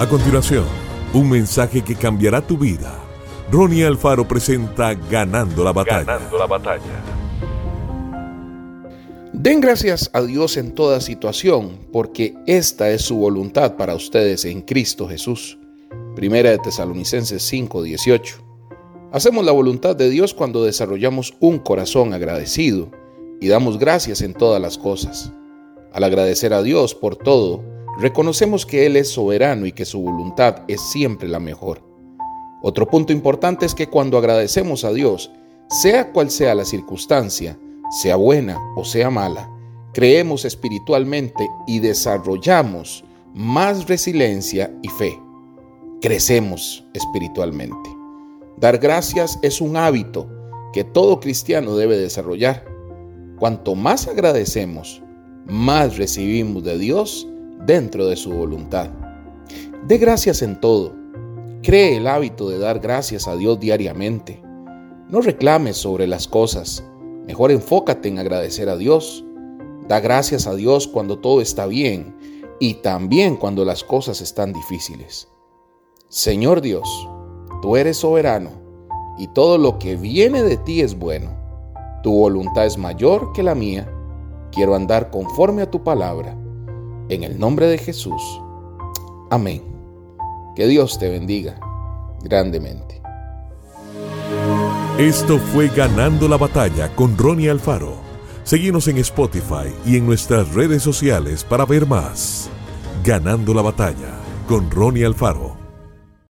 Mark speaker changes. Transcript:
Speaker 1: A continuación, un mensaje que cambiará tu vida. Ronnie Alfaro presenta Ganando la batalla. Ganando la batalla.
Speaker 2: Den gracias a Dios en toda situación, porque esta es su voluntad para ustedes en Cristo Jesús. Primera de Tesalonicenses 5:18. Hacemos la voluntad de Dios cuando desarrollamos un corazón agradecido y damos gracias en todas las cosas. Al agradecer a Dios por todo, reconocemos que Él es soberano y que su voluntad es siempre la mejor. Otro punto importante es que cuando agradecemos a Dios, sea cual sea la circunstancia, sea buena o sea mala, creemos espiritualmente y desarrollamos más resiliencia y fe. Crecemos espiritualmente. Dar gracias es un hábito que todo cristiano debe desarrollar. Cuanto más agradecemos, más recibimos de Dios dentro de su voluntad. De gracias en todo. Cree el hábito de dar gracias a Dios diariamente. No reclames sobre las cosas. Mejor enfócate en agradecer a Dios. Da gracias a Dios cuando todo está bien y también cuando las cosas están difíciles. Señor Dios, tú eres soberano y todo lo que viene de ti es bueno. Tu voluntad es mayor que la mía. Quiero andar conforme a tu palabra en el nombre de Jesús. Amén. Que Dios te bendiga grandemente.
Speaker 1: Esto fue Ganando la Batalla con Ronnie Alfaro. Seguimos en Spotify y en nuestras redes sociales para ver más. Ganando la Batalla con Ronnie Alfaro.